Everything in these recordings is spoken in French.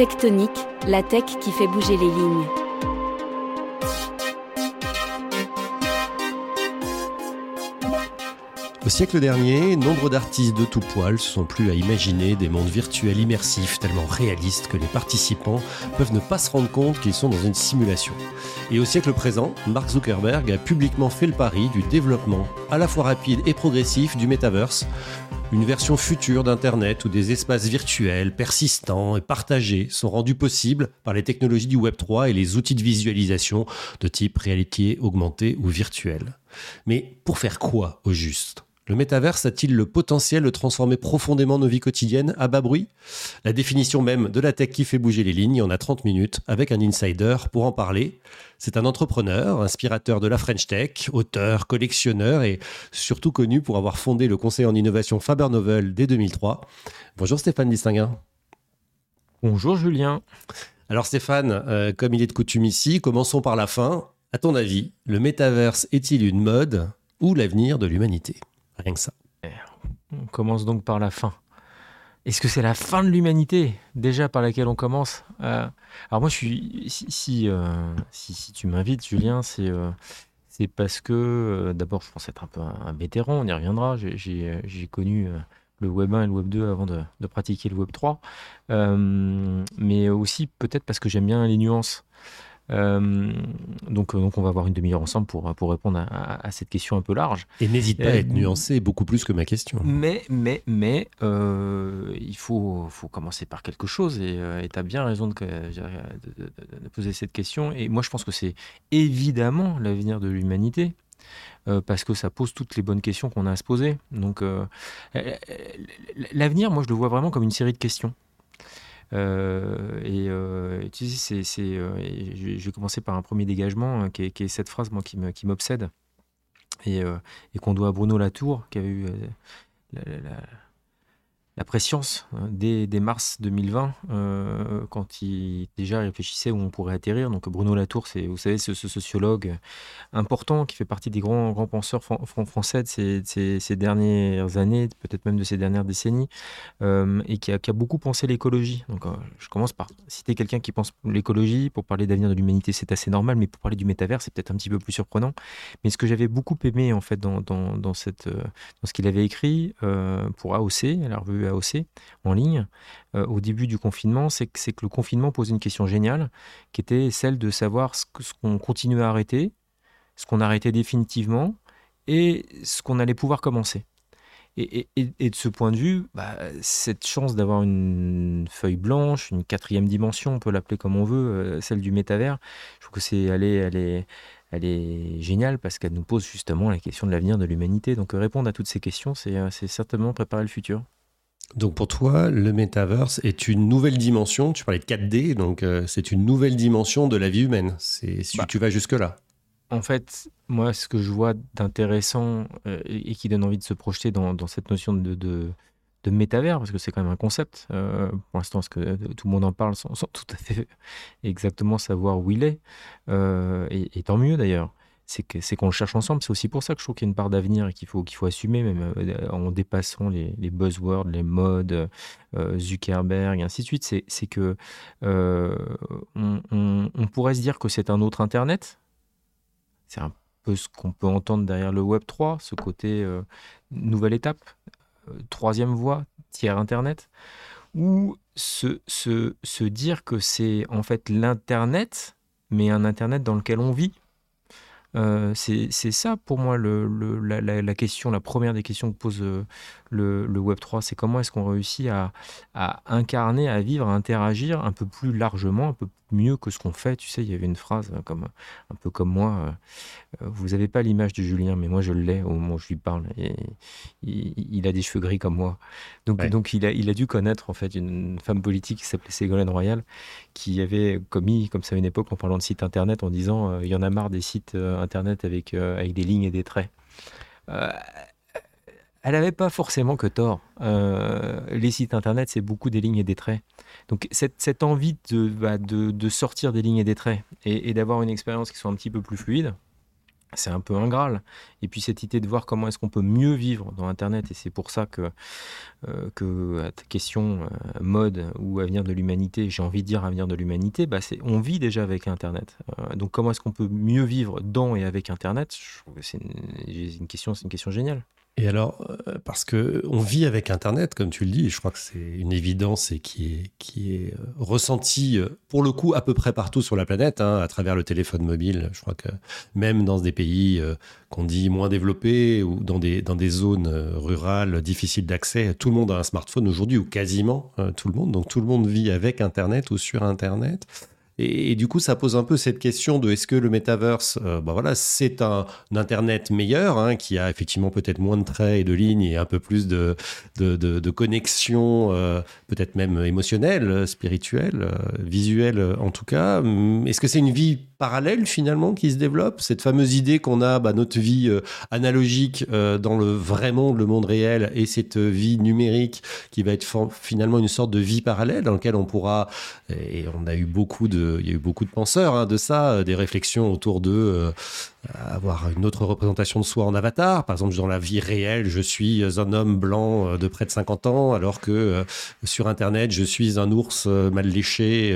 Tectonique, la tech qui fait bouger les lignes. Au siècle dernier, nombre d'artistes de tout poil se sont plus à imaginer des mondes virtuels immersifs tellement réalistes que les participants peuvent ne pas se rendre compte qu'ils sont dans une simulation. Et au siècle présent, Mark Zuckerberg a publiquement fait le pari du développement à la fois rapide et progressif du metaverse, une version future d'Internet où des espaces virtuels, persistants et partagés sont rendus possibles par les technologies du Web3 et les outils de visualisation de type réalité augmentée ou virtuelle. Mais pour faire quoi au juste? Le métaverse a-t-il le potentiel de transformer profondément nos vies quotidiennes à bas bruit? La définition même de la tech qui fait bouger les lignes en a 30 minutes avec un insider pour en parler. C'est un entrepreneur, inspirateur de la French Tech, auteur, collectionneur et surtout connu pour avoir fondé le conseil en innovation Faber Novel dès 2003. Bonjour Stéphane Distinguin. Bonjour Julien. Alors Stéphane, euh, comme il est de coutume ici, commençons par la fin. À ton avis, le métaverse est-il une mode ou l'avenir de l'humanité? Rien que ça. On commence donc par la fin. Est-ce que c'est la fin de l'humanité déjà par laquelle on commence euh, Alors moi, je suis si euh, si, si, tu m'invites, Julien, c'est euh, parce que d'abord, je pense être un peu un, vétéran. On y reviendra. J'ai connu le Web 1 et le Web 2 avant de pratiquer le Web 3, mais aussi peut-être parce que j'aime bien les nuances. Euh, donc, euh, donc, on va avoir une demi-heure ensemble pour, pour répondre à, cette question un peu large. Et n'hésite pas à être euh, nuancé beaucoup plus que ma question. Mais, mais, mais il faut, faut commencer par quelque chose. Et tu as bien raison de, de, poser cette question. Et moi, je pense que c'est évidemment l'avenir de l'humanité. parce que ça pose toutes les bonnes questions qu'on a à se poser. Donc, l'avenir, moi, je le vois vraiment comme une série de questions. Euh, et euh, tu sais, c'est, euh, je vais commencer par un premier dégagement qui, est, cette phrase moi, qui, m'obsède. Et, et qu'on doit à Bruno Latour, qui avait eu préscience hein, dès, mars 2020, euh, quand il déjà réfléchissait où on pourrait atterrir. Donc Bruno Latour, c'est vous savez ce, sociologue important qui fait partie des grands grands penseurs français de ces, dernières années, peut-être même de ces dernières décennies, euh, et qui a, beaucoup pensé l'écologie. Donc euh, je commence par citer quelqu'un qui pense l'écologie pour parler d'avenir de l'humanité, c'est assez normal, mais pour parler du métavers, c'est peut-être un petit peu plus surprenant. Mais ce que j'avais beaucoup aimé en fait dans, dans, cette dans ce qu'il avait écrit pour AOC, la revue AOC en ligne euh, au début du confinement, c'est que, le confinement pose une question géniale, qui était celle de savoir ce qu'on continue à arrêter, ce qu'on arrêtait définitivement et ce qu'on allait pouvoir commencer. Et, de ce point de vue, bah, cette chance d'avoir une feuille blanche, une quatrième dimension, on peut l'appeler comme on veut, euh, celle du métavers, je trouve que c'est elle est, elle est, elle est géniale parce qu'elle nous pose justement la question de l'avenir de l'humanité. Donc répondre à toutes ces questions, c'est certainement préparer le futur. Donc pour toi, le metaverse est une nouvelle dimension. Tu parlais de 4D, donc euh, c'est une nouvelle dimension de la vie humaine. C'est si bah. tu vas jusque là. En fait, moi, ce que je vois d'intéressant euh, et qui donne envie de se projeter dans, cette notion de, de, de, métavers, parce que c'est quand même un concept, euh, pour l'instant, parce que tout le monde en parle sans, tout à fait exactement savoir où il est, et, tant mieux d'ailleurs c'est qu'on le cherche ensemble. C'est aussi pour ça que je trouve qu'il y a une part d'avenir et qu'il faut, qu'il faut assumer, même euh, en dépassant les, buzzwords, les modes, euh, Zuckerberg, et ainsi de suite. C'est que euh, on, pourrait se dire que c'est un autre Internet. C'est un peu ce qu'on peut entendre derrière le Web 3, ce côté nouvelle étape, troisième voie, tiers Internet. Ou se, se, se dire que c'est en fait l'Internet, mais un Internet dans lequel on vit euh, c'est ça pour moi le, la, question, la première des questions que pose euh, le, Web3, c'est comment est-ce qu'on réussit à, incarner, à vivre, à interagir un peu plus largement, un peu mieux que ce qu'on fait? Tu sais, il y avait une phrase euh, comme, un peu comme moi, vous n'avez pas l'image de Julien, mais moi je l'ai au moment où je lui parle. Et, il, a des cheveux gris comme moi. Donc, donc il, a, il a dû connaître en fait une femme politique qui s'appelait Ségolène Royal, qui avait commis comme ça à une époque en parlant de site internet en disant il y en a marre des sites internet avec, avec des lignes et des traits elle n'avait pas forcément que tort. Euh, les sites internet, c'est beaucoup des lignes et des traits. Donc cette, envie bah, de, sortir des lignes et des traits et, d'avoir une expérience qui soit un petit peu plus fluide, c'est un peu un graal. Et puis cette idée de voir comment est-ce qu'on peut mieux vivre dans Internet, et c'est pour ça que, euh, que à ta question euh, mode ou avenir de l'humanité, j'ai envie de dire avenir de l'humanité, bah on vit déjà avec Internet. Donc comment est-ce qu'on peut mieux vivre dans et avec Internet? C'est une, c'est une question géniale. Et alors, euh, parce que on vit avec Internet, comme tu le dis, et je crois que c'est une évidence et qui est, qui est euh, ressentie euh, pour le coup à peu près partout sur la planète, hein, à travers le téléphone mobile. Je crois que même dans des pays qu'on dit moins développés ou dans des, dans des zones rurales difficiles d'accès, tout le monde a un smartphone aujourd'hui, ou quasiment tout le monde. Donc tout le monde vit avec Internet ou sur Internet. Et, du coup, ça pose un peu cette question de est-ce que le metaverse, euh, bah voilà, c'est un, Internet meilleur, hein, qui a effectivement peut-être moins de traits et de lignes et un peu plus de, de, de, connexion, euh, peut-être même émotionnelle, spirituelle, euh, visuelle en tout cas. Est-ce que c'est une vie parallèle finalement qui se développe Cette fameuse idée qu'on a, bah, notre vie analogique dans le vrai monde, le monde réel, et cette vie numérique qui va être finalement une sorte de vie parallèle dans laquelle on pourra, et on a eu beaucoup de il y a eu beaucoup de penseurs hein, de ça, euh, des réflexions autour de euh, avoir une autre représentation de soi en avatar. Par exemple, dans la vie réelle, je suis un homme blanc euh, de près de 50 ans, alors que sur Internet, je suis un ours mal léché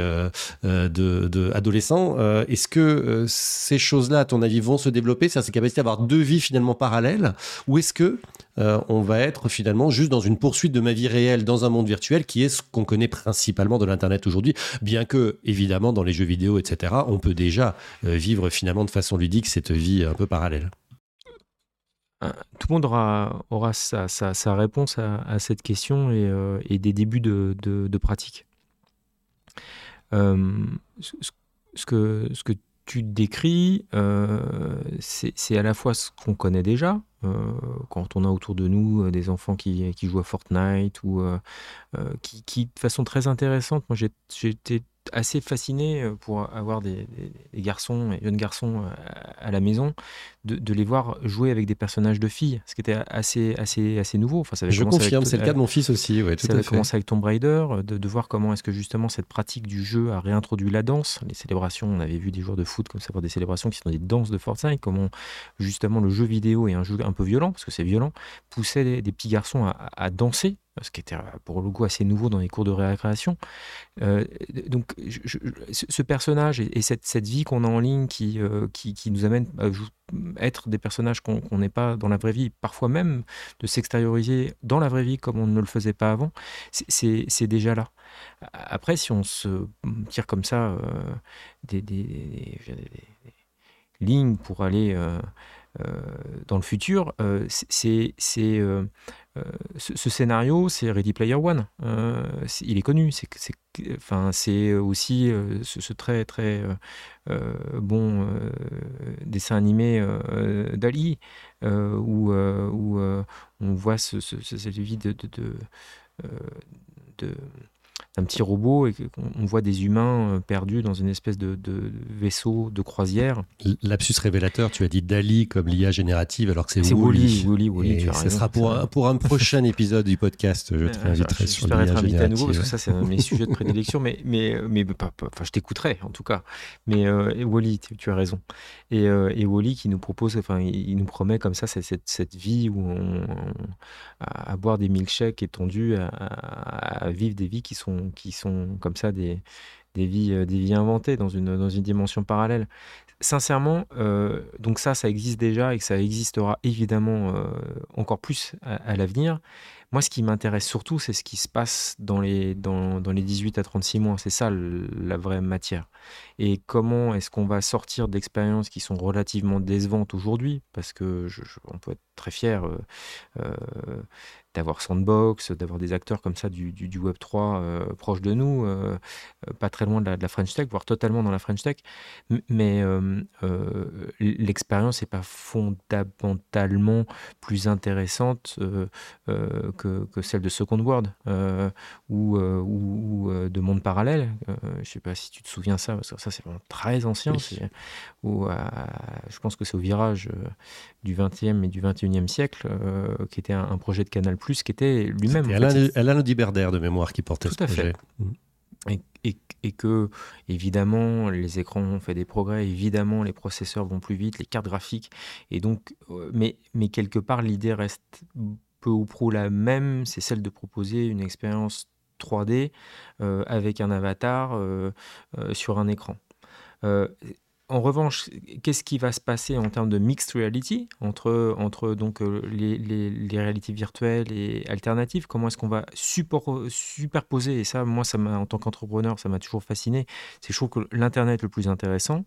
de adolescent. Est-ce que ces choses-là, à ton avis, vont se développer, ça, ces capacités d'avoir deux vies finalement parallèles, ou est-ce que on va être finalement juste dans une poursuite de ma vie réelle dans un monde virtuel qui est ce qu'on connaît principalement de l'Internet aujourd'hui, bien que, évidemment, dans les jeux vidéo, etc., on peut déjà euh, vivre finalement de façon ludique cette vie un peu parallèle? Euh, tout le monde aura, sa, réponse à, cette question et, euh, des débuts de, pratique. ce, que, ce que tu décris, c'est à la fois ce qu'on connaît déjà, quand on a autour de nous des enfants qui, qui jouent à Fortnite ou qui, qui, de façon très intéressante, moi été assez fasciné euh, pour avoir des, garçons et jeunes garçons euh, à la maison, de, les voir jouer avec des personnages de filles, ce qui était assez, assez, assez nouveau. Enfin, ça Je confirme, c'est le cas de mon fils aussi. Ouais, ça avait commencé avec Tomb Raider, de, de voir comment est-ce que justement cette pratique du jeu a réintroduit la danse, les célébrations. On avait vu des joueurs de foot comme ça, voir des célébrations qui sont des danses de Fortnite, comment justement le jeu vidéo est un jeu un peu violent, parce que c'est violent, poussait des, petits garçons à danser ce qui était pour le coup assez nouveau dans les cours de récréation. Euh, donc ce personnage et, cette, cette, vie qu'on a en ligne qui, euh, qui, nous amène à être des personnages qu'on n'est pas dans la vraie vie, parfois même de s'extérioriser dans la vraie vie comme on ne le faisait pas avant, c'est déjà là. Après, si on se tire comme ça euh, des, des, lignes pour aller dans le futur, c'est euh, ce, scénario, c'est Ready Player One. Euh, il est connu. C'est, aussi euh, ce, très très bon dessin animé d'Ali où, on voit ce, cette vie de un petit robot et qu'on voit des humains euh, perdus dans une espèce de, vaisseau de croisière. Lapsus révélateur, tu as dit Dali comme l'IA générative alors que c'est Wally. Wally, Wally, ce sera pour un, pour un prochain épisode du podcast. Je te réinviterai sur l'IA générative. à nouveau parce que ça c'est un de mes sujets de prédilection, mais, mais, mais enfin, je t'écouterai en tout cas. Mais euh, Wally, tu, as raison. Et, euh, et, Wally qui nous propose, enfin, il, nous promet comme ça cette, cette vie où on, à, boire des milkshakes étendus, à, à vivre des vies qui sont qui sont comme ça des, des, vies, euh, des vies inventées dans une, dans une dimension parallèle. Sincèrement, euh, donc ça, ça existe déjà et que ça existera évidemment euh, encore plus à, l'avenir. Moi, ce qui m'intéresse surtout, c'est ce qui se passe dans les, dans, dans les 18 à 36 mois. C'est ça la vraie matière. Et comment est-ce qu'on va sortir d'expériences qui sont relativement décevantes aujourd'hui? Parce que peut être très fier d'avoir Sandbox, d'avoir des acteurs comme ça du, du, Web 3 euh, proche de nous, euh, euh, pas très loin de la, French Tech, voire totalement dans la French Tech. Mais l'expérience n'est pas fondamentalement plus intéressante que, que, celle de Second World ou, ou, de Monde Parallèle. je ne sais pas si tu te souviens ça, parce que ça c'est vraiment très ancien. Où, je pense que c'est au virage du 20e et du 21e siècle, qui était un, un projet de Canal plus qui était lui-même. Alain, Alain Diberder de mémoire qui portait Tout ce à projet. Fait. Mmh. et, que, évidemment, les écrans ont fait des progrès, évidemment, les processeurs vont plus vite, les cartes graphiques. Et donc, euh, mais, mais quelque part, l'idée reste peu ou prou la même, c'est celle de proposer une expérience 3D euh, avec un avatar euh, sur un écran. En revanche, qu'est-ce qui va se passer en termes de mixed reality entre, entre donc, euh, les, les, réalités virtuelles et alternatives? Comment est-ce qu'on va superposer? Et ça, moi, ça en tant qu'entrepreneur, ça m'a toujours fasciné. C'est je trouve que l'Internet le plus intéressant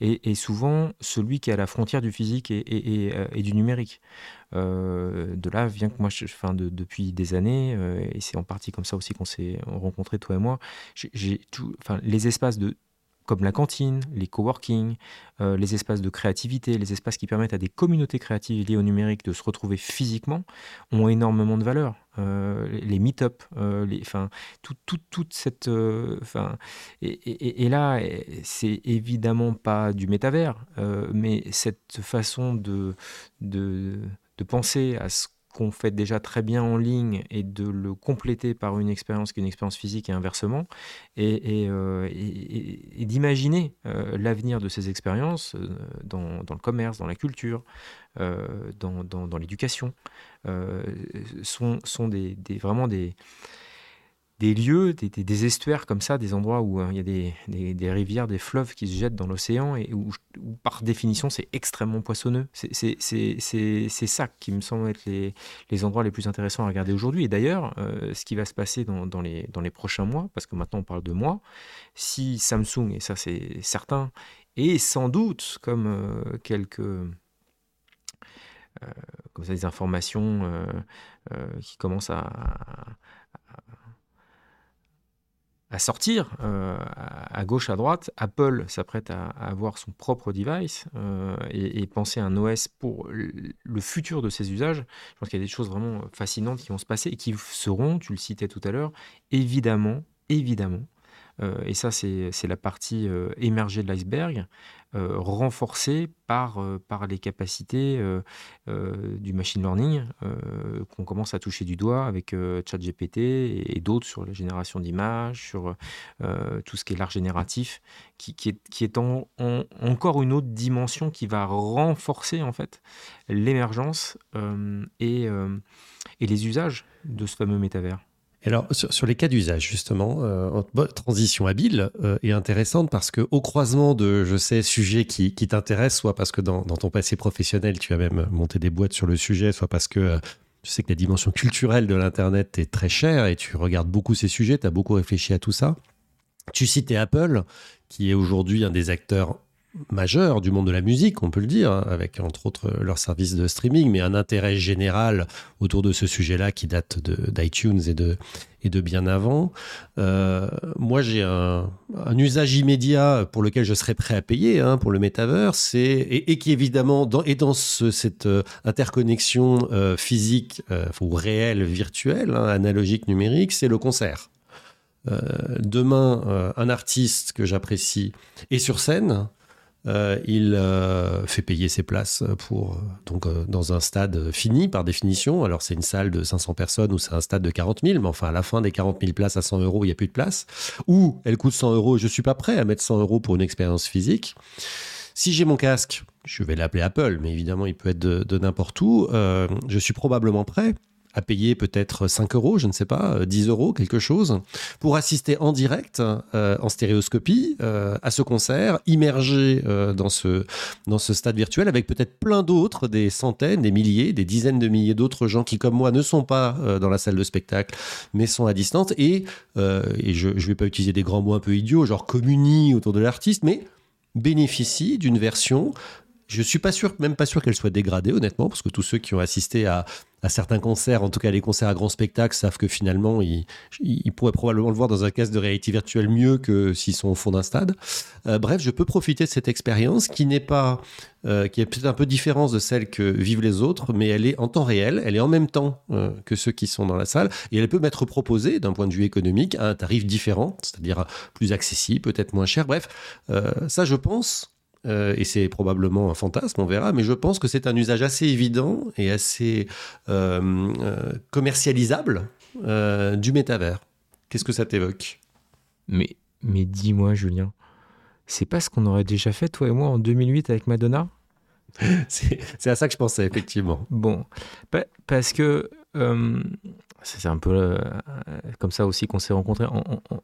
est, souvent celui qui est à la frontière du physique et, et, euh, du numérique. Euh, de là vient que moi, enfin, de, depuis des années, et c'est en partie comme ça aussi qu'on s'est rencontrés, toi et moi, j'ai enfin, les espaces de comme la cantine, les coworking, euh, les espaces de créativité, les espaces qui permettent à des communautés créatives liées au numérique de se retrouver physiquement, ont énormément de valeur. Euh, les meet-up, euh, enfin, toute cette. Enfin, et, et, là, c'est évidemment pas du métavers, mais cette façon de, de, de penser à ce qu'on fait déjà très bien en ligne et de le compléter par une expérience qui est une expérience physique et inversement, et, euh, d'imaginer euh, l'avenir de ces expériences euh, dans, le commerce, dans la culture, dans, dans l'éducation, sont, sont vraiment des, des lieux, des, estuaires comme ça, des endroits où hein, il y a des, rivières, des fleuves qui se jettent dans l'océan et où, par définition c'est extrêmement poissonneux. C'est ça qui me semble être les, endroits les plus intéressants à regarder aujourd'hui. Et d'ailleurs, euh, ce qui va se passer dans, les, prochains mois, parce que maintenant on parle de mois, si Samsung, et ça c'est certain, et sans doute comme euh, quelques... Euh, des informations qui commencent à sortir euh, à gauche, à droite. Apple s'apprête à, avoir son propre device euh, et, penser à un OS pour le futur de ses usages. Je pense qu'il y a des choses vraiment fascinantes qui vont se passer et qui seront, tu le citais tout à l'heure, évidemment, évidemment, et ça c'est la partie émergée de l'iceberg, euh, renforcé par, euh, les capacités euh, du machine learning qu'on commence à toucher du doigt avec ChatGPT et, d'autres sur la génération d'images, sur tout ce qui est l'art génératif, qui, est, encore une autre dimension qui va renforcer en fait l'émergence et, et les usages de ce fameux métavers alors, sur, les cas d'usage, justement, euh, transition habile euh, et intéressante parce que au croisement de, je sais, sujets qui, qui t'intéressent, soit parce que dans, ton passé professionnel, tu as même monté des boîtes sur le sujet, soit parce que euh, tu sais que la dimension culturelle de l'Internet est très chère et tu regardes beaucoup ces sujets, tu as beaucoup réfléchi à tout ça. Tu citais Apple, qui est aujourd'hui un des acteurs majeur du monde de la musique, on peut le dire, hein, avec entre autres leur service de streaming, mais un intérêt général autour de ce sujet-là qui date d'iTunes et de, et de bien avant. Euh, moi, j'ai un, usage immédiat pour lequel je serais prêt à payer hein, pour le metaverse, et, qui évidemment est dans cette euh, interconnexion euh, physique ou réelle, virtuelle, hein, analogique, numérique, c'est le concert. demain, un artiste que j'apprécie est sur scène, euh, il euh, fait payer ses places pour euh, donc dans un stade fini par définition. Alors c'est une salle de 500 personnes ou c'est un stade de 40 000, mais enfin à la fin des 40 000 places à 100 euros, il n'y a plus de place. Ou elle coûte 100 euros, je suis pas prêt à mettre 100 euros pour une expérience physique. Si j'ai mon casque, je vais l'appeler Apple, mais évidemment il peut être de, n'importe où. je suis probablement prêt à payer peut-être 5 euros, je ne sais pas, 10 euh, euros, quelque chose, pour assister en direct, euh, en stéréoscopie, euh, à ce concert, immergé dans, ce, dans ce stade virtuel, avec peut-être plein d'autres, des centaines, des milliers, des dizaines de milliers d'autres gens qui, comme moi, ne sont pas dans la salle de spectacle, mais sont à distance. Et, et je ne vais pas utiliser des grands mots un peu idiots, genre communie autour de l'artiste, mais bénéficient d'une version je suis pas sûr, même pas sûr qu'elle soit dégradée, honnêtement, parce que tous ceux qui ont assisté à, certains concerts, en tout cas les concerts à grand spectacle, savent que finalement, ils, pourraient probablement le voir dans un casque de réalité virtuelle mieux que s'ils sont au fond d'un stade. Euh, bref, je peux profiter de cette expérience qui n'est pas, euh, qui est peut-être un peu différente de celle que vivent les autres, mais elle est en temps réel, elle est en même temps euh, que ceux qui sont dans la salle, et elle peut m'être proposée d'un point de vue économique à un tarif différent, c'est-à-dire plus accessible, peut-être moins cher. Bref, ça, je pense euh, et c'est probablement un fantasme, on verra, mais je pense que c'est un usage assez évident et assez euh, euh, commercialisable du métavers. Qu'est-ce que ça t'évoque? Mais, mais dis-moi, Julien, c'est pas ce qu'on aurait déjà fait, toi et moi, en 2008 avec Madonna? C'est à ça que je pensais, effectivement. Bon, parce que euh, c'est un peu euh, comme ça aussi qu'on s'est rencontrés.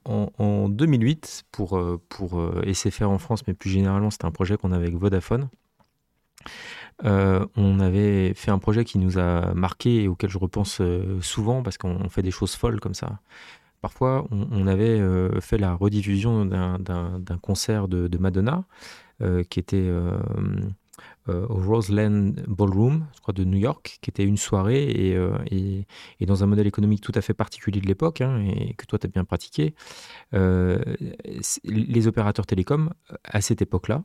En, 2008, pour, euh, pour SFR en France, mais plus généralement, c'était un projet qu'on avait avec Vodafone. on avait fait un projet qui nous a marqué et auquel je repense souvent parce qu'on fait des choses folles comme ça. Parfois, on, avait fait la rediffusion d'un concert de, Madonna qui était euh, au Roseland Ballroom, je crois, de New York, qui était une soirée et, euh, et, et dans un modèle économique tout à fait particulier de l'époque, hein, et que toi, tu as bien pratiqué. Euh, les opérateurs télécoms, à cette époque-là,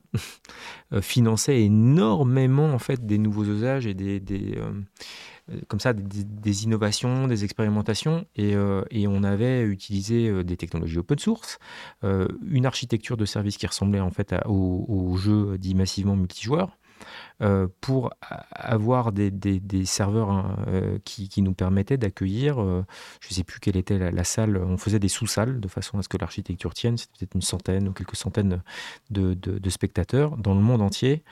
finançaient énormément en fait, des nouveaux usages et des, des comme ça des, innovations, des expérimentations, et, et, on avait utilisé des technologies open source, une architecture de service qui ressemblait en fait au, jeux dits massivement multijoueurs, euh, pour avoir des, serveurs hein, euh, qui, nous permettaient d'accueillir, euh, je ne sais plus quelle était la, salle, on faisait des sous-salles de façon à ce que l'architecture tienne, c'était peut-être une centaine ou quelques centaines de, spectateurs dans le monde entier.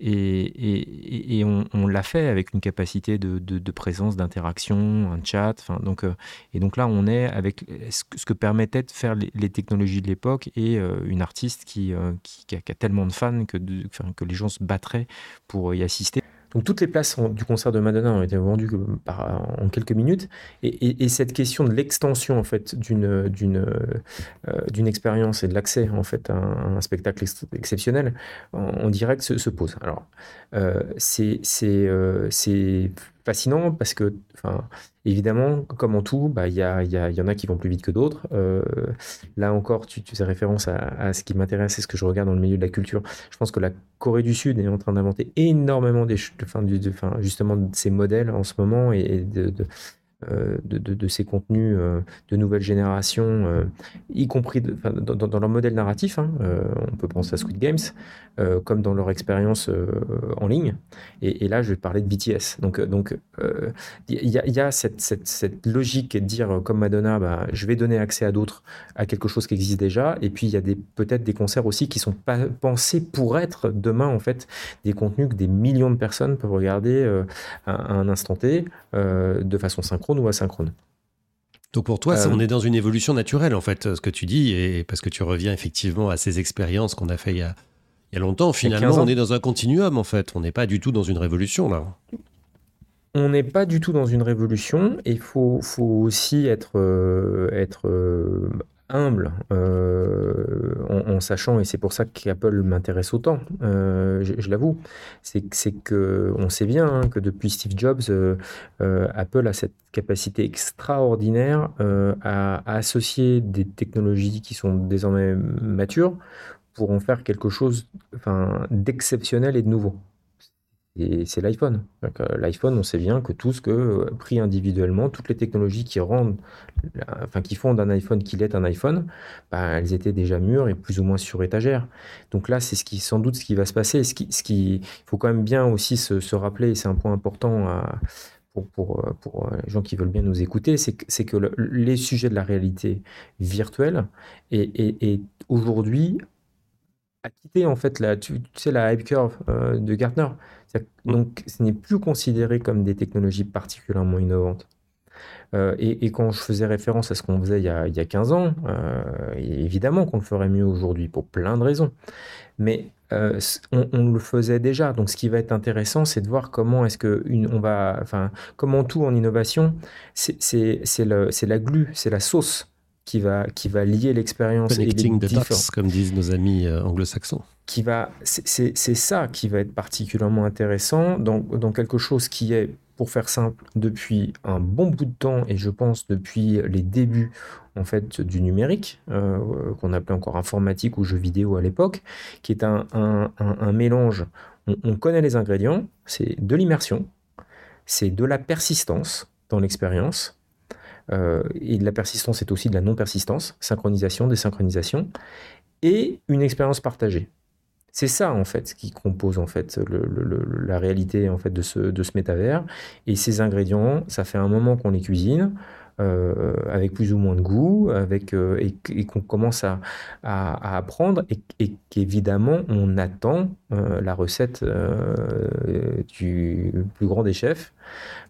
Et, on, l'a fait avec une capacité de, présence, d'interaction, un chat. Donc, euh, et donc là, on est avec ce que, permettaient de faire les, technologies de l'époque et euh, une artiste qui, euh, qui, a, tellement de fans que, que les gens se battraient pour y assister. Donc toutes les places du concert de Madonna ont été vendues en quelques minutes. Et, cette question de l'extension en fait d'une d'une euh, d'une expérience et de l'accès en fait à un, spectacle exceptionnel en, direct se, pose. Alors euh, c'est c'est euh, fascinant parce que, enfin, évidemment, comme en tout, bah, il y, a, y, en a qui vont plus vite que d'autres. Euh, là encore, tu, fais référence à, ce qui m'intéresse et ce que je regarde dans le milieu de la culture. Je pense que la Corée du Sud est en train d'inventer énormément de, justement ces modèles en ce moment et, de, de, de, ces contenus euh, de nouvelle génération, euh, y compris dans, leur modèle narratif. Hein, on peut penser à Squid Games, comme dans leur expérience en ligne. Et, là, je vais parler de BTS. Donc, donc il y, y, a cette, cette, cette, logique de dire, comme Madonna, bah, je vais donner accès à d'autres, à quelque chose qui existe déjà. Et puis, il y a peut-être des concerts aussi qui sont pas pensés pour être demain, en fait, des contenus que des millions de personnes peuvent regarder à, un instant T de façon synchrone ou asynchrone. Donc pour toi, on est dans une évolution naturelle, en fait, ce que tu dis, et parce que tu reviens effectivement à ces expériences qu'on a fait il y a, il y a longtemps. Finalement, on est dans un continuum, en fait. On n'est pas du tout dans une révolution, là. On n'est pas du tout dans une révolution, et il faut, faut, aussi être, euh, être euh, humble euh, en, sachant, et c'est pour ça qu'Apple m'intéresse autant, euh, je, l'avoue, c'est que on sait bien hein, que depuis Steve Jobs, euh, Apple a cette capacité extraordinaire à, associer des technologies qui sont désormais matures pour en faire quelque chose d'exceptionnel et de nouveau c'est l'iPhone. Euh, L'iPhone, on sait bien que tout ce que, euh, pris individuellement, toutes les technologies qui rendent, enfin, qui font d'un iPhone qu'il est un iPhone, bah, elles étaient déjà mûres et plus ou moins sur étagère. Donc là, c'est sans doute, ce qui va se passer. Ce qui, ce faut quand même bien aussi se, rappeler, et c'est un point important pour, pour, pour, les gens qui veulent bien nous écouter, c'est que, que les sujets de la réalité virtuelle est, aujourd'hui à quitter en fait la, tu, sais, la hype curve euh, de Gartner. Mm. Donc, ce n'est plus considéré comme des technologies particulièrement innovantes. Euh, et, quand je faisais référence à ce qu'on faisait il y, a, il y a, 15 ans, euh, évidemment qu'on le ferait mieux aujourd'hui pour plein de raisons. Mais euh, on, le faisait déjà. Donc, ce qui va être intéressant, c'est de voir comment est-ce que une, on va, enfin, comment tout en innovation, c'est la glu, c'est la sauce qui va, qui va lier l'expérience et les the comme disent nos amis anglo-saxons qui va, c'est ça qui va être particulièrement intéressant dans, dans, quelque chose qui est, pour faire simple, depuis un bon bout de temps et je pense depuis les débuts en fait du numérique euh, qu'on appelait encore informatique ou jeux vidéo à l'époque, qui est un, un, un, mélange. On, connaît les ingrédients, c'est de l'immersion, c'est de la persistance dans l'expérience. Euh, et de la persistance, c'est aussi de la non-persistance, synchronisation, désynchronisation, et une expérience partagée. C'est ça en fait qui compose en fait la réalité en fait de ce, de ce métavers. Et ces ingrédients, ça fait un moment qu'on les cuisine. Avec plus ou moins de goût, avec, et, qu'on commence à, apprendre, et, qu'évidemment on attend la recette du plus grand des chefs.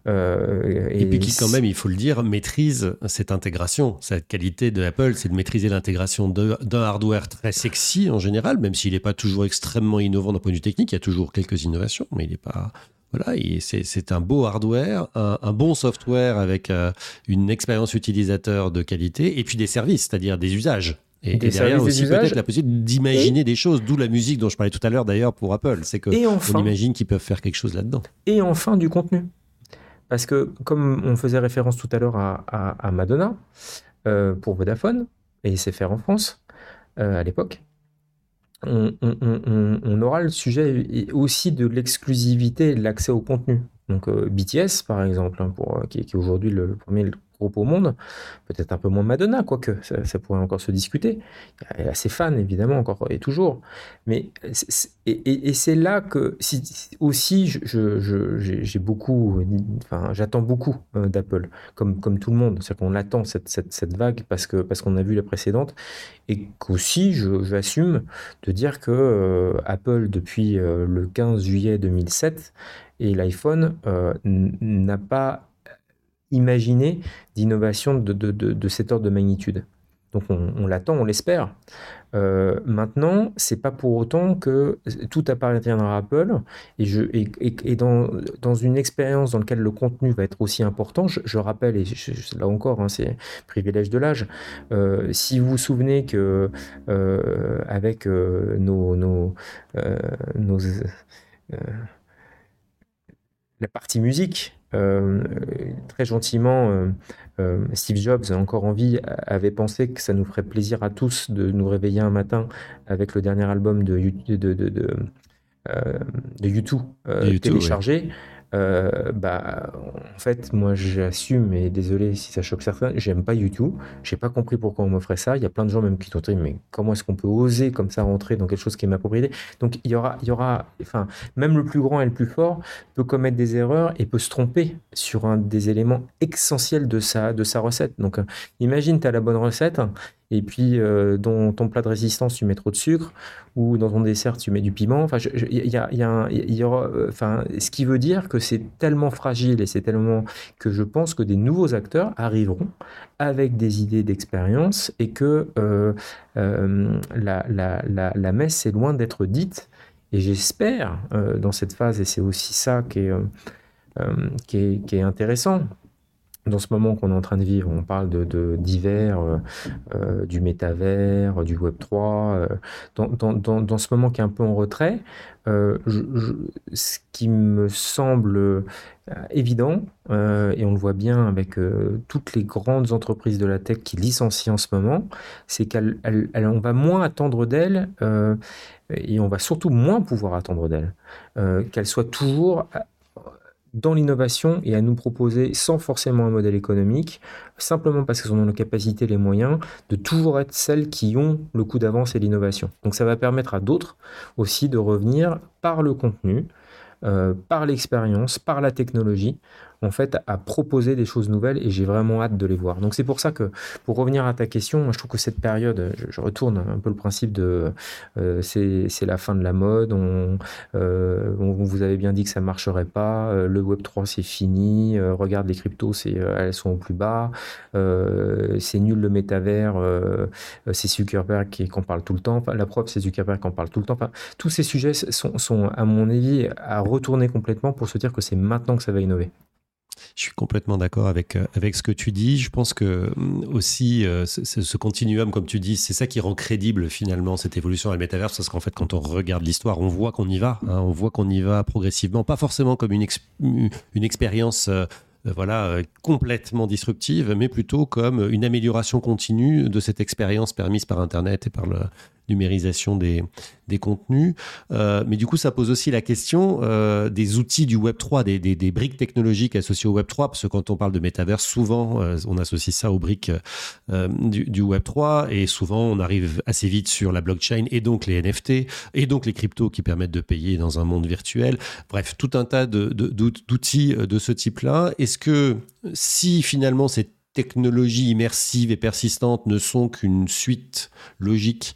et, puis qui quand même, il faut le dire, maîtrise cette intégration. Cette qualité de Apple, c'est de maîtriser l'intégration d'un hardware très sexy en général, même s'il n'est pas toujours extrêmement innovant d'un point de vue technique. Il y a toujours quelques innovations, mais il n'est pas voilà, c'est un beau hardware, un, bon software avec euh, une expérience utilisateur de qualité, et puis des services, c'est-à-dire des usages. Et, derrière aussi peut-être la possibilité d'imaginer des choses, d'où la musique dont je parlais tout à l'heure d'ailleurs pour Apple. C'est que on imagine qu'ils peuvent faire quelque chose là-dedans. Et enfin du contenu. Parce que comme on faisait référence tout à l'heure à, Madonna euh, pour Vodafone, et faire en France euh, à l'époque, on, aura le sujet aussi de l'exclusivité et de l'accès au contenu. Donc euh, BTS, par exemple, hein, euh, qui, est aujourd'hui le, premier au monde, peut-être un peu moins Madonna, quoique ça, pourrait encore se discuter. A ses fans, évidemment, encore et toujours. Mais et, c'est là que si, aussi j'ai beaucoup, enfin j'attends beaucoup euh, d'Apple, comme, tout le monde. C'est qu'on attend cette, vague parce que parce qu'on a vu la précédente et qu'aussi j'assume de dire que Apple depuis le 15 juillet 2007 et l'iPhone euh, n'a pas imaginé d'innovation de, cet ordre de magnitude. Donc on, l'attend, on l'espère. Euh, maintenant, c'est pas pour autant que tout appartiendra à Apple. Et, je, et, dans, une expérience dans laquelle le contenu va être aussi important, je, rappelle, et là encore, hein, c'est privilège de l'âge, euh, si vous vous souvenez que euh, avec euh, nos, nos, nos la partie musique. Euh, très gentiment, euh, euh, Steve Jobs, encore en vie, avait pensé que ça nous ferait plaisir à tous de nous réveiller un matin avec le dernier album de, de, de, de, de, YouTube, téléchargé. Euh, bah, en fait, moi j'assume, et désolé si ça choque certains, j'aime pas YouTube. J'ai pas compris pourquoi on m'offrait ça. Il y a plein de gens même qui t'ont dit, mais comment est-ce qu'on peut oser comme ça rentrer dans quelque chose qui est ma propriété? Donc il y aura, y aura, enfin, même le plus grand et le plus fort peut commettre des erreurs et peut se tromper sur un des éléments essentiels de sa, de sa recette. Donc imagine, tu as la bonne recette et puis euh, dans ton plat de résistance, tu mets trop de sucre, ou dans ton dessert, tu mets du piment. Enfin, il y, a, y, a y aura, euh, enfin, ce qui veut dire que c'est tellement fragile et c'est tellement que je pense que des nouveaux acteurs arriveront avec des idées d'expérience et que euh, la, la, la, la, messe est loin d'être dite. Et j'espère dans cette phase, et c'est aussi ça qui est, qui est, qui est intéressant, dans ce moment qu'on est en train de vivre, on parle de divers, euh, euh, du métavers, du Web 3. Euh, dans, ce moment qui est un peu en retrait, ce qui me semble évident, et on le voit bien avec toutes les grandes entreprises de la tech qui licencient en ce moment, c'est qu'on va moins attendre d'elles et on va surtout moins pouvoir attendre d'elles. qu'elles soient toujours dans l'innovation et à nous proposer, sans forcément un modèle économique, simplement parce qu'elles ont la capacité, les moyens, de toujours être celles qui ont le coup d'avance et l'innovation. Donc ça va permettre à d'autres aussi de revenir par le contenu, euh, par l'expérience, par la technologie, en fait, à proposer des choses nouvelles et j'ai vraiment hâte de les voir. Donc c'est pour ça que, pour revenir à ta question, je trouve que cette période, je, retourne un peu le principe de euh, c'est la fin de la mode, on, euh, vous avez bien dit que ça marcherait pas, euh, le Web 3 c'est fini, regarde les cryptos, elles sont au plus bas, c'est nul le métavers, c'est Zuckerberg qui en parle tout le temps, la preuve c'est Zuckerberg qui en parle tout le temps. Tous ces sujets sont, à mon avis, à retourner complètement pour se dire que c'est maintenant que ça va innover. Je suis complètement d'accord avec, euh, avec ce que tu dis. Je pense que mm, aussi, euh, ce, continuum, comme tu dis, c'est ça qui rend crédible finalement cette évolution à la métaverse, parce qu'en fait, quand on regarde l'histoire, on voit qu'on y va. Hein. on voit qu'on y va progressivement, pas forcément comme une, une expérience. Euh, voilà, complètement disruptive, mais plutôt comme une amélioration continue de cette expérience permise par Internet et par le, numérisation des, des contenus. Euh, mais du coup, ça pose aussi la question euh, des outils du Web 3, des, des, briques technologiques associées au Web 3, parce que quand on parle de métavers, souvent euh, on associe ça aux briques du, du, Web 3, et souvent on arrive assez vite sur la blockchain et donc les NFT, et donc les cryptos qui permettent de payer dans un monde virtuel. Bref, tout un tas d'outils de, de, de ce type-là. Est-ce que si finalement c'est technologies immersives et persistantes ne sont qu'une suite logique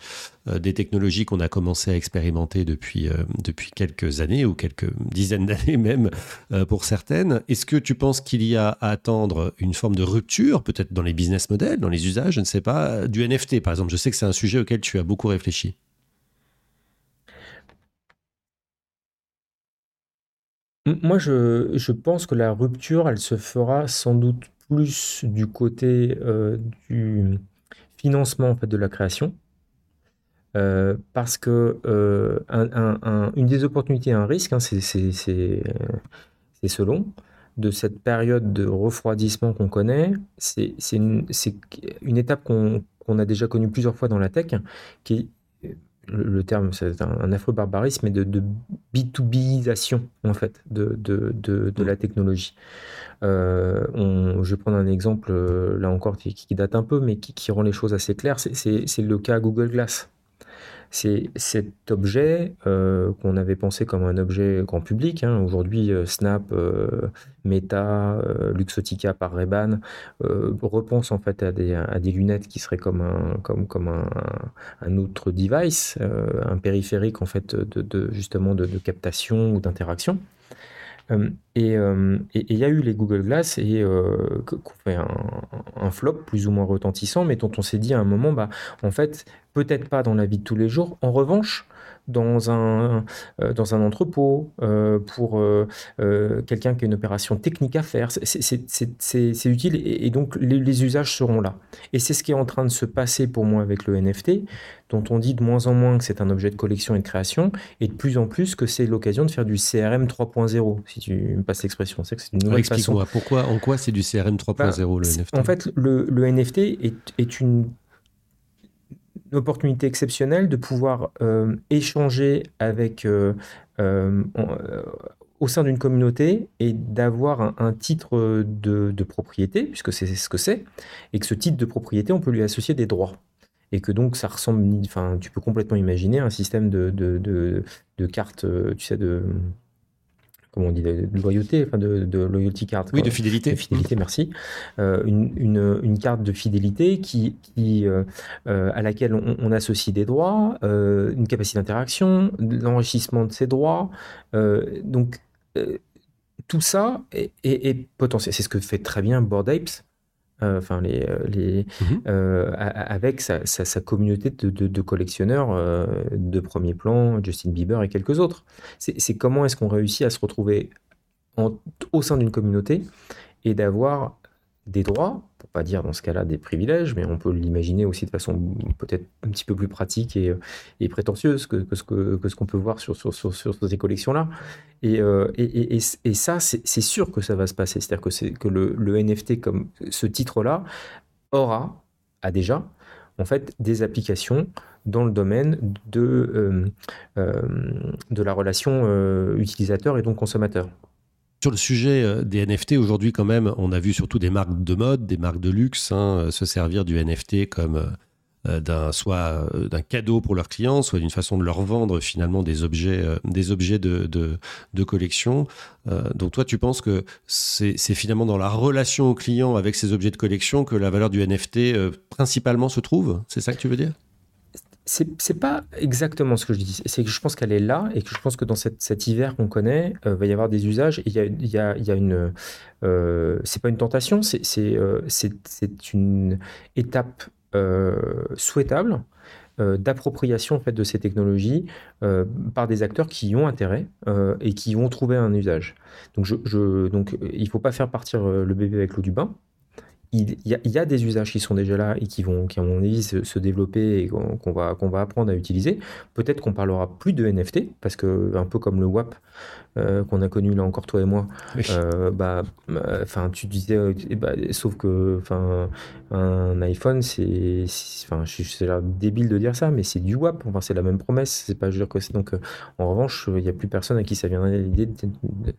euh, des technologies qu'on a commencé à expérimenter depuis, euh, depuis quelques années ou quelques dizaines d'années même euh, pour certaines. Est-ce que tu penses qu'il y a à attendre une forme de rupture, peut-être dans les business models, dans les usages, je ne sais pas, du NFT par exemple? Je sais que c'est un sujet auquel tu as beaucoup réfléchi. Moi, je, je, pense que la rupture, elle se fera sans doute plus du côté du financement de la création. Euh, parce que euh, une des opportunités un risque, hein, c'est selon, de cette période de refroidissement qu'on connaît, c'est une, une, étape qu'on a déjà connue plusieurs fois dans la tech, qui le, terme, c'est un, affreux barbarisme, mais de, de B2Bisation, en fait, de, de, de la technologie. Euh, on, je vais prendre un exemple, là encore, qui, date un peu, mais qui, qui rend les choses assez claires, c'est le cas Google Glass c'est cet objet euh, qu'on avait pensé comme un objet grand public. Hein. Aujourd'hui, euh, Snap, euh, Meta, Luxotica par Ray-Ban repense en fait à des, lunettes qui seraient comme un, autre device, un périphérique en fait de, justement de captation ou d'interaction. Euh, euh, et il y a eu les Google Glass et euh, qu'on fait un, flop plus ou moins retentissant, mais dont on s'est dit à un moment, bah, en fait, peut-être pas dans la vie de tous les jours. En revanche, dans un, euh, dans un entrepôt, euh, pour euh, quelqu'un qui a une opération technique à faire. C'est utile et, donc les, usages seront là. Et c'est ce qui est en train de se passer pour moi avec le NFT, dont on dit de moins en moins que c'est un objet de collection et de création, et de plus en plus que c'est l'occasion de faire du CRM 3.0, si tu me passes l'expression. C'est une nouvelle façon. Pourquoi, en quoi c'est du CRM 3.0 bah, le NFT En fait, le, le NFT est, est une opportunité exceptionnelle de pouvoir euh, échanger avec euh, euh, au sein d'une communauté et d'avoir un, titre de, propriété, puisque c'est ce que c'est, et que ce titre de propriété, on peut lui associer des droits. Et que donc ça ressemble, enfin, tu peux complètement imaginer un système de, de, de carte, tu sais, de, comment on dit, de, loyauté, enfin de, de, loyalty card. Oui, de fidélité. De fidélité, merci. Euh, une, une, une, carte de fidélité qui, qui euh, euh à laquelle on, on, associe des droits, euh, une capacité d'interaction, l'enrichissement de ces droits. Donc, tout ça est, est, est potentiel. C'est ce que fait très bien Bored Apes euh, enfin les, euh, les mmh euh, avec sa, communauté de, collectionneurs de premier plan, Justin Bieber et quelques autres. C'est comment est-ce qu'on réussit à se retrouver au sein d'une communauté et d'avoir des droits, pour pas dire dans ce cas-là des privilèges, mais on peut l'imaginer aussi de façon peut-être un petit peu plus pratique et, et prétentieuse que, que, ce que, que ce qu'on peut voir sur, sur, sur, ces collections-là. Et, euh, et, et, ça, c'est sûr que ça va se passer. C'est-à-dire que, que le, le, NFT, comme ce titre-là, aura, a déjà, en fait, des applications dans le domaine de, euh, euh, de la relation utilisateur et donc consommateur. Sur le sujet euh, des NFT, aujourd'hui quand même, on a vu surtout des marques de mode, des marques de luxe hein, euh, se servir du NFT comme euh, d'un soit d'un cadeau pour leurs clients, soit d'une façon de leur vendre finalement des objets, de, de, collection. donc toi, tu penses que c'est finalement dans la relation au client avec ces objets de collection que la valeur du NFT principalement se trouve? C'est ça que tu veux dire? C'est pas exactement ce que je dis. C'est que je pense qu'elle est là et que je pense que dans cet hiver qu'on connaît, il euh, va y avoir des usages. Il y a, y y une. Euh, c'est pas une tentation, c'est euh, une étape souhaitable d'appropriation en fait, de ces technologies par des acteurs qui y ont intérêt et qui vont trouver un usage. Donc il ne faut pas faire partir le bébé avec l'eau du bain il y, a, des usages qui sont déjà là et qui vont, qui à mon avis, se, développer et qu'on va, qu'on va apprendre à utiliser. Peut-être qu'on parlera plus de NFT, parce que un peu comme le WAP euh, qu'on a connu là encore toi et moi, euh, bah, euh, enfin, tu disais, bah, sauf que, enfin, un iPhone, c'est, enfin, c'est débile de dire ça, mais c'est du WAP. Enfin, c'est la même promesse. C'est pas, je veux dire que c'est donc, en revanche, il n'y a plus personne à qui ça viendrait l'idée de de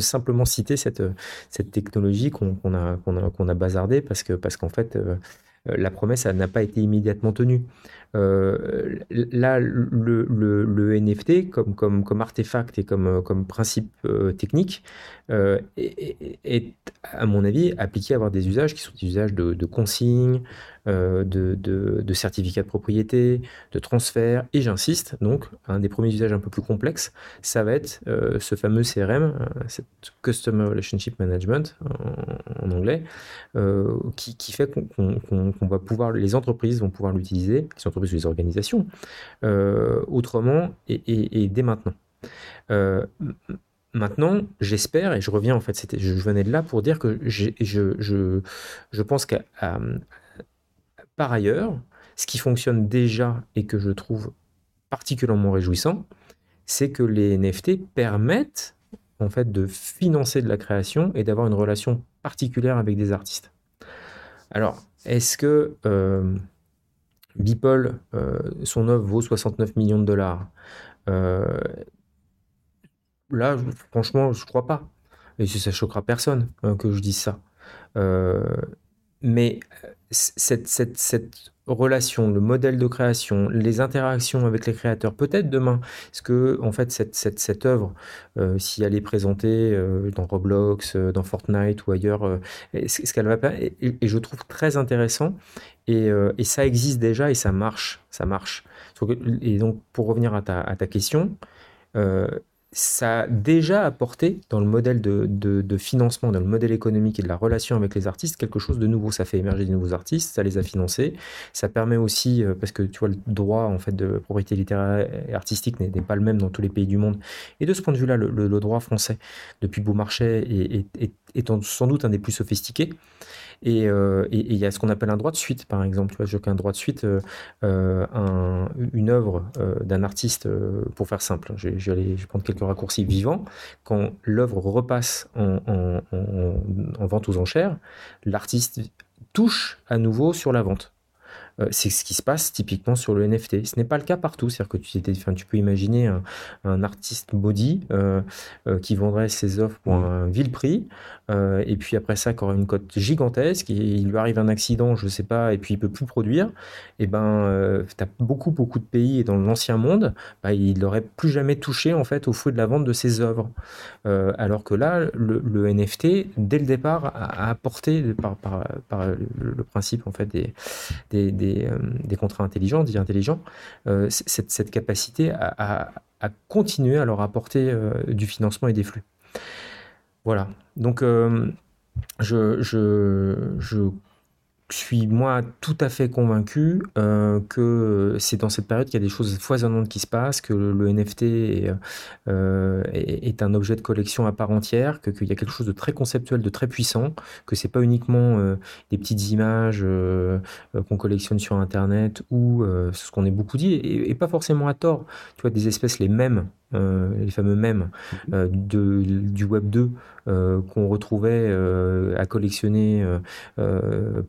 simplement citer cette, cette technologie qu'on a, qu'on a, a bazardée parce parce qu'en fait, euh, la promesse n'a pas été immédiatement tenue. Euh, là, le, NFT, comme, artefact et comme, comme principe euh, technique, euh, est, à mon avis, appliqué à avoir des usages qui sont des usages de, de consignes, de, de, de, certificats de propriété, de transfert, et j'insiste, donc, un des premiers usages un peu plus complexes, ça va être ce fameux CRM, Customer Relationship Management en, anglais, qui, qui, fait qu'on va pouvoir, les entreprises vont pouvoir l'utiliser, les entreprises ou les organisations, autrement et, dès maintenant. Maintenant, j'espère, et je reviens en fait, je venais de là pour dire que je, je, je pense qu'à par ailleurs, ce qui fonctionne déjà et que je trouve particulièrement réjouissant, c'est que les NFT permettent en fait de financer de la création et d'avoir une relation particulière avec des artistes. Alors, est-ce que euh, Beeple, euh, son œuvre vaut 69 millions de dollars euh, Là, franchement, je ne crois pas. Et ça choquera personne hein, que je dise ça. mais cette, cette, cette relation, le modèle de création, les interactions avec les créateurs, peut-être demain, est-ce que en fait cette, cette, cette œuvre, euh, si elle est présentée euh, dans Roblox, euh, dans Fortnite ou ailleurs, est-ce qu'elle va pas et, et, je trouve très intéressant et, et, ça existe déjà et ça marche, ça marche. Et donc pour revenir à ta, à ta question, ça a déjà apporté dans le modèle de, financement, dans le modèle économique et de la relation avec les artistes, quelque chose de nouveau. Ça fait émerger de nouveaux artistes, ça les a financés. Ça permet aussi, euh, parce que tu vois, le droit en fait de propriété littéraire et artistique n'est pas le même dans tous les pays du monde. Et de ce point de vue-là, le, droit français, depuis Beaumarchais, est, est, sans doute un des plus sophistiqués. Euh, et il y a ce qu'on appelle un droit de suite, par exemple. Tu vois, j'ai qu'un droit de suite, euh, euh, un, une œuvre d'un artiste, pour faire simple, je, je, vais prendre quelques raccourcis vivants. Quand l'œuvre repasse en, en vente aux enchères, l'artiste touche à nouveau sur la vente. Euh, c'est ce qui se passe typiquement sur le NFT. Ce n'est pas le cas partout. C'est-à-dire que tu, tu peux imaginer un, artiste body euh, euh, qui vendrait ses offres pour un vil prix, et puis après ça, qui aurait une cote gigantesque, et il lui arrive un accident, je ne sais pas, et puis il peut plus produire. Et eh ben, tu as beaucoup, beaucoup de pays, et dans l'ancien monde, bah, il n'aurait plus jamais touché en fait au fruit de la vente de ses œuvres. alors que là, le, NFT, dès le départ, a, apporté par, le principe en fait des, des, contrats intelligents, dits intelligents, euh, cette, capacité à, continuer à leur apporter euh, du financement et des flux. Voilà. Donc, je, suis moi tout à fait convaincu euh, que c'est dans cette période qu'il y a des choses foisonnantes qui se passent, que le, NFT euh, est, un objet de collection à part entière, qu'il y a quelque chose de très conceptuel, de très puissant, que c'est pas uniquement euh, des petites images qu'on collectionne sur Internet ou ce qu'on est beaucoup dit, et, et, pas forcément à tort. Tu vois, des espèces les mêmes euh, les fameux mèmes mhm. euh, de, du Web 2 euh, qu'on retrouvait à collectionner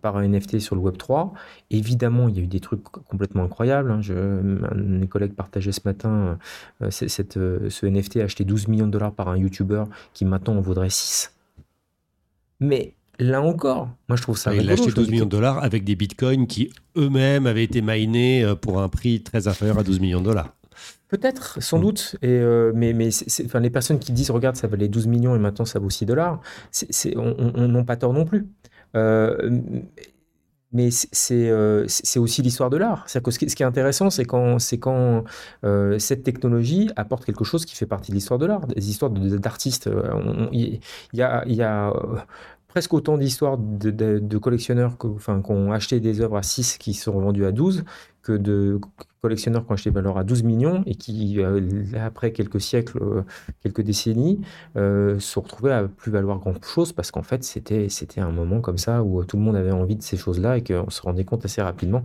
par un NFT sur le Web 3. Évidemment, il y a eu des trucs complètement incroyables. Hein. Je, un de mes collègues partageait ce matin cette, ce NFT acheté 12 millions de dollars par un YouTuber qui maintenant en vaudrait 6. Mais là encore, moi je trouve ça. Il a acheté 12 millions de dollars avec des bitcoins qui eux-mêmes avaient été minés pour un prix très inférieur à 12 millions de dollars. Peut-être, sans mm. doute. Et, euh, mais mais enfin, les personnes qui disent, regarde, ça valait 12 millions et maintenant ça vaut 6 dollars, on n'a pas tort non plus. Euh, mais euh, c'est aussi l'histoire de l'art. ce qui, ce qui est intéressant, c'est quand, quand cette technologie apporte quelque chose qui fait partie de l'histoire de l'art, des histoires d'artistes. Il y, a, y a presque autant d'histoires de, collectionneurs qui enfin, ont acheté des œuvres à 6 qui sont revendues à 12 que de collectionneurs qui ont acheté valeur à 12 millions et qui, euh, après quelques siècles, euh, quelques décennies, euh, se retrouvés à plus valoir grand-chose parce qu'en fait, c'était, un moment comme ça où tout le monde avait envie de ces choses-là et qu'on se rendait compte assez rapidement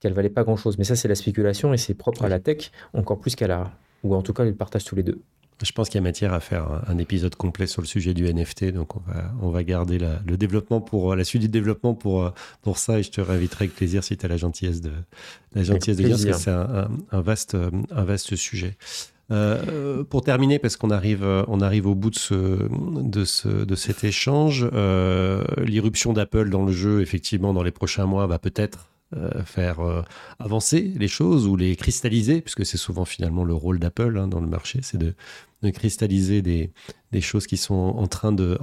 qu'elles valaient pas grand-chose. Mais ça, c'est la spéculation et c'est propre à la tech encore plus qu'à l'art. Ou en tout cas, ils partagent tous les deux. Je pense qu'il y a matière à faire un épisode complet sur le sujet du NFT, donc on va, on va garder la, le développement pour la suite du développement pour, pour ça, et je te réinviterai avec plaisir si tu as la gentillesse de, la gentillesse de dire, parce que c'est un, un, vaste, un vaste sujet. Euh, pour terminer, parce qu'on arrive, on arrive au bout de, ce, de, ce, de cet échange, euh, l'irruption d'Apple dans le jeu, effectivement, dans les prochains mois, va peut-être faire avancer les choses ou les cristalliser, puisque c'est souvent finalement le rôle d'Apple hein, dans le marché, c'est de, cristalliser des, choses qui sont en train, de,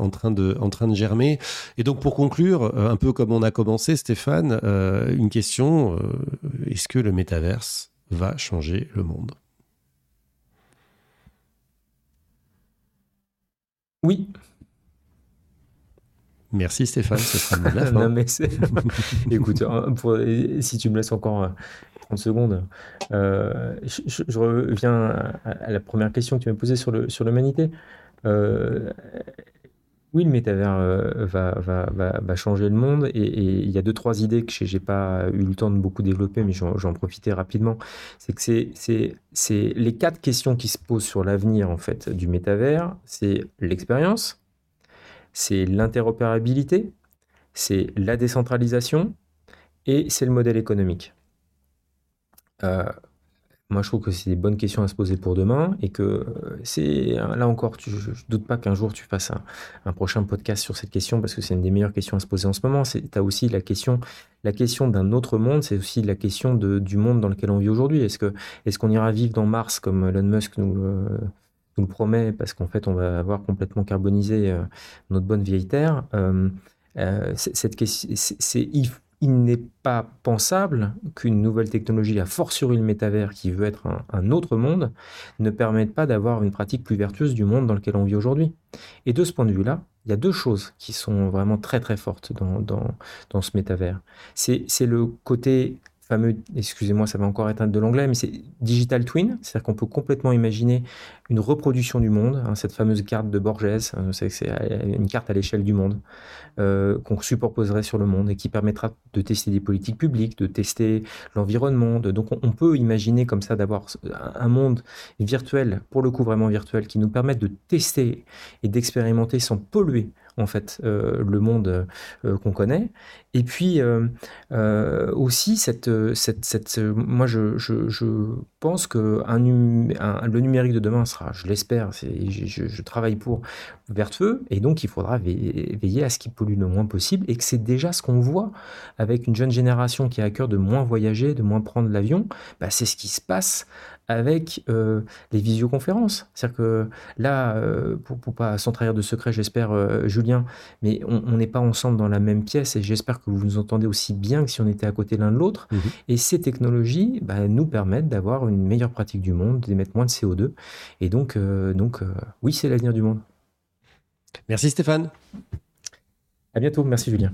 germer. Et donc pour conclure, un peu comme on a commencé, Stéphane, une question, est-ce que le métaverse va changer le monde? Oui. Merci Stéphane, ce sera le la non, mais Écoute, euh, si tu me laisses encore 30 euh, secondes, euh, je, reviens à, la première question que tu m'as posée sur l'humanité. Sur oui, le métavers va, va, va, changer le monde et il y a deux, trois idées que j'ai pas eu le temps de beaucoup développer, mais j'en profitais rapidement. C'est que c'est les quatre questions qui se posent sur l'avenir en fait du métavers. C'est l'expérience, c'est l'interopérabilité, c'est la décentralisation et c'est le modèle économique. Euh, moi, je trouve que c'est des bonnes questions à se poser pour demain et que euh, c'est là encore, je, ne doute pas qu'un jour tu fasses un, prochain podcast sur cette question parce que c'est une des meilleures questions à se poser en ce moment. Tu as aussi la question, la question d'un autre monde, c'est aussi la question du monde dans lequel on vit aujourd'hui. Est-ce est-ce qu'on ira vivre dans Mars comme Elon Musk nous, nous le promet parce qu'en fait, on va avoir complètement carbonisé euh, notre bonne vieille Terre. Euh, cette question, c'est il n'est pas pensable qu'une nouvelle technologie, a fortiori le métavers, qui veut être un, autre monde, ne permette pas d'avoir une pratique plus vertueuse du monde dans lequel on vit aujourd'hui. Et de ce point de vue-là, il y a deux choses qui sont vraiment très très fortes dans, dans, dans ce métavers. C'est le côté fameux, excusez-moi, ça va encore être de l'anglais, mais c'est digital twin, c'est-à-dire qu'on peut complètement imaginer une reproduction du monde, hein, cette fameuse carte de Borges, euh, c'est une carte à l'échelle du monde, euh, qu'on superposerait sur le monde et qui permettra de tester des politiques publiques, de tester l'environnement. Donc on, peut imaginer comme ça d'avoir un monde virtuel, pour le coup vraiment virtuel, qui nous permette de tester et d'expérimenter sans polluer en fait euh, le monde euh, qu'on connaît. Et puis euh, aussi cette, cette, cette, moi je, je, je pense que un, le numérique de demain sera, je l'espère, je, je, travaille pour vertueux, et donc il faudra veiller à ce qu'il pollue le moins possible, et que c'est déjà ce qu'on voit avec une jeune génération qui a à cœur de moins voyager, de moins prendre l'avion, bah, c'est ce qui se passe avec euh, les visioconférences. C'est-à-dire que là, euh, pour, ne pas s'entrahir de secret, j'espère, euh, Julien, mais on n'est pas ensemble dans la même pièce et j'espère que vous nous entendez aussi bien que si on était à côté l'un de l'autre. Mhm. Et ces technologies bah, nous permettent d'avoir une meilleure pratique du monde, d'émettre moins de CO2. Et donc, donc oui, c'est l'avenir du monde. Merci Stéphane. À bientôt. Merci Julien.